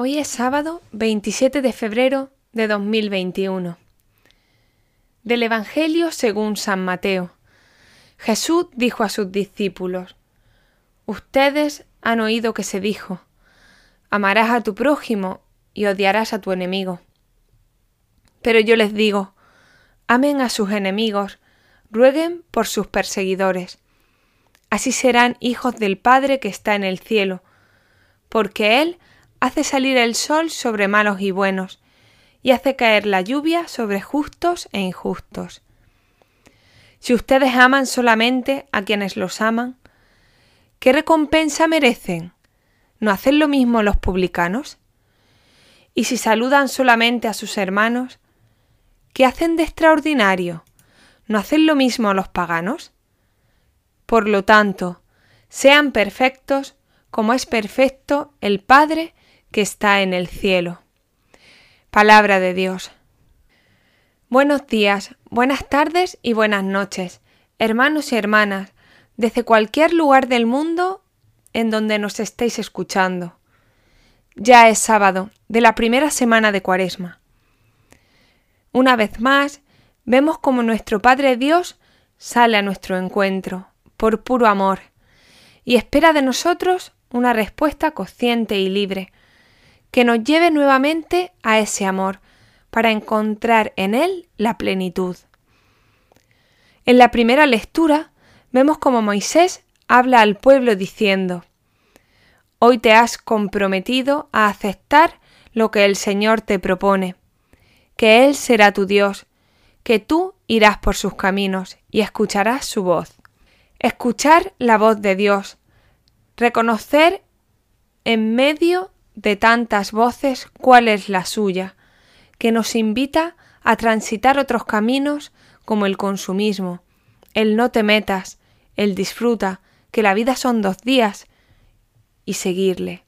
Hoy es sábado 27 de febrero de 2021. Del Evangelio según San Mateo. Jesús dijo a sus discípulos, Ustedes han oído que se dijo, amarás a tu prójimo y odiarás a tu enemigo. Pero yo les digo, amen a sus enemigos, rueguen por sus perseguidores. Así serán hijos del Padre que está en el cielo, porque Él hace salir el sol sobre malos y buenos, y hace caer la lluvia sobre justos e injustos. Si ustedes aman solamente a quienes los aman, ¿qué recompensa merecen? ¿No hacen lo mismo los publicanos? Y si saludan solamente a sus hermanos, ¿qué hacen de extraordinario? ¿No hacen lo mismo los paganos? Por lo tanto, sean perfectos como es perfecto el Padre que está en el cielo. Palabra de Dios. Buenos días, buenas tardes y buenas noches, hermanos y hermanas, desde cualquier lugar del mundo en donde nos estéis escuchando. Ya es sábado de la primera semana de Cuaresma. Una vez más, vemos como nuestro Padre Dios sale a nuestro encuentro, por puro amor, y espera de nosotros una respuesta consciente y libre, que nos lleve nuevamente a ese amor, para encontrar en él la plenitud. En la primera lectura vemos como Moisés habla al pueblo diciendo, Hoy te has comprometido a aceptar lo que el Señor te propone, que Él será tu Dios, que tú irás por sus caminos y escucharás su voz. Escuchar la voz de Dios, reconocer en medio de tantas voces cuál es la suya, que nos invita a transitar otros caminos como el consumismo, el no te metas, el disfruta, que la vida son dos días, y seguirle.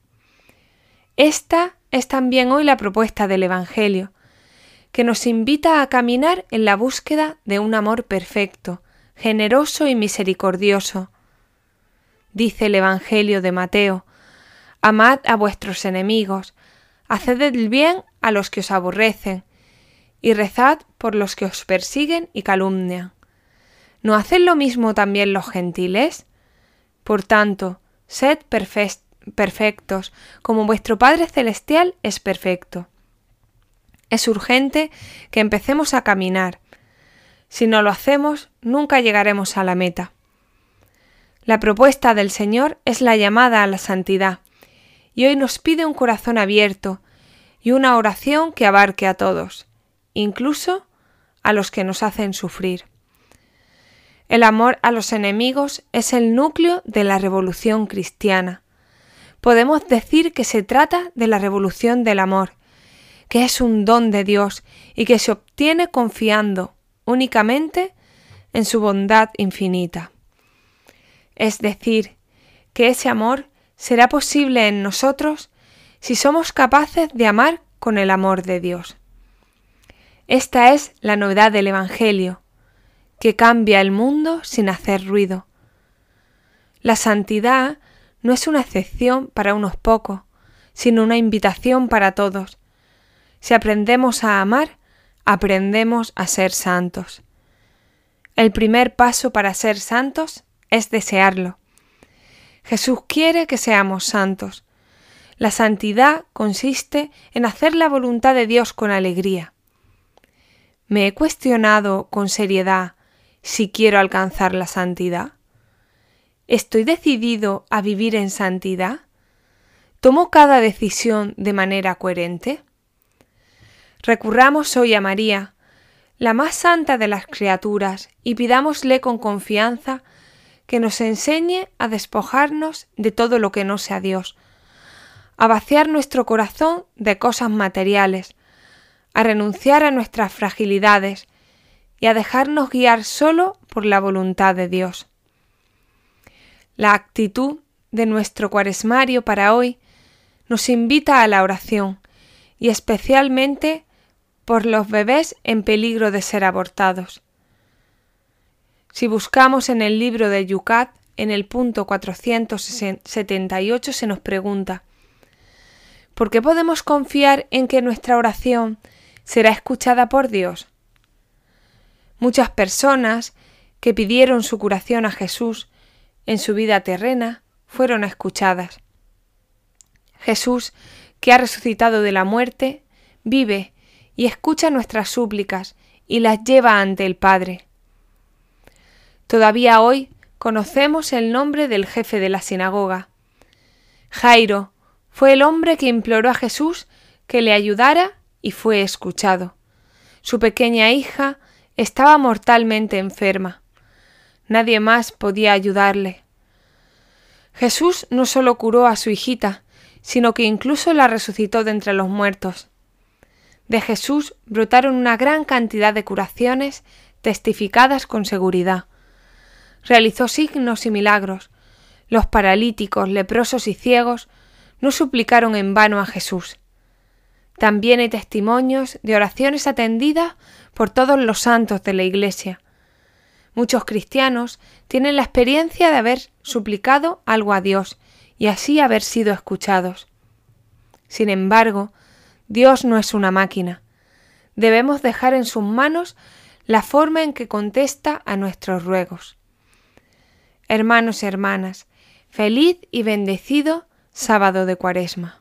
Esta es también hoy la propuesta del Evangelio, que nos invita a caminar en la búsqueda de un amor perfecto, generoso y misericordioso. Dice el Evangelio de Mateo, Amad a vuestros enemigos, haced el bien a los que os aborrecen, y rezad por los que os persiguen y calumnian. ¿No hacen lo mismo también los gentiles? Por tanto, sed perfectos, como vuestro Padre Celestial es perfecto. Es urgente que empecemos a caminar. Si no lo hacemos, nunca llegaremos a la meta. La propuesta del Señor es la llamada a la santidad, y hoy nos pide un corazón abierto y una oración que abarque a todos, incluso a los que nos hacen sufrir. El amor a los enemigos es el núcleo de la revolución cristiana. Podemos decir que se trata de la revolución del amor, que es un don de Dios y que se obtiene confiando únicamente en su bondad infinita. Es decir, que ese amor será posible en nosotros si somos capaces de amar con el amor de Dios. Esta es la novedad del Evangelio, que cambia el mundo sin hacer ruido. La santidad no es una excepción para unos pocos, sino una invitación para todos. Si aprendemos a amar, aprendemos a ser santos. El primer paso para ser santos es desearlo. Jesús quiere que seamos santos. La santidad consiste en hacer la voluntad de Dios con alegría. ¿Me he cuestionado con seriedad si quiero alcanzar la santidad? ¿Estoy decidido a vivir en santidad? ¿Tomo cada decisión de manera coherente? Recurramos hoy a María, la más santa de las criaturas, y pidámosle con confianza que nos enseñe a despojarnos de todo lo que no sea Dios, a vaciar nuestro corazón de cosas materiales, a renunciar a nuestras fragilidades y a dejarnos guiar solo por la voluntad de Dios. La actitud de nuestro cuaresmario para hoy nos invita a la oración y especialmente por los bebés en peligro de ser abortados. Si buscamos en el libro de Yucat, en el punto 478 se nos pregunta ¿Por qué podemos confiar en que nuestra oración será escuchada por Dios? Muchas personas que pidieron su curación a Jesús en su vida terrena fueron escuchadas. Jesús, que ha resucitado de la muerte, vive y escucha nuestras súplicas y las lleva ante el Padre. Todavía hoy conocemos el nombre del jefe de la sinagoga. Jairo fue el hombre que imploró a Jesús que le ayudara y fue escuchado. Su pequeña hija estaba mortalmente enferma. Nadie más podía ayudarle. Jesús no solo curó a su hijita, sino que incluso la resucitó de entre los muertos. De Jesús brotaron una gran cantidad de curaciones testificadas con seguridad. Realizó signos y milagros. Los paralíticos, leprosos y ciegos no suplicaron en vano a Jesús. También hay testimonios de oraciones atendidas por todos los santos de la Iglesia. Muchos cristianos tienen la experiencia de haber suplicado algo a Dios y así haber sido escuchados. Sin embargo, Dios no es una máquina. Debemos dejar en sus manos la forma en que contesta a nuestros ruegos. Hermanos y hermanas, feliz y bendecido sábado de Cuaresma.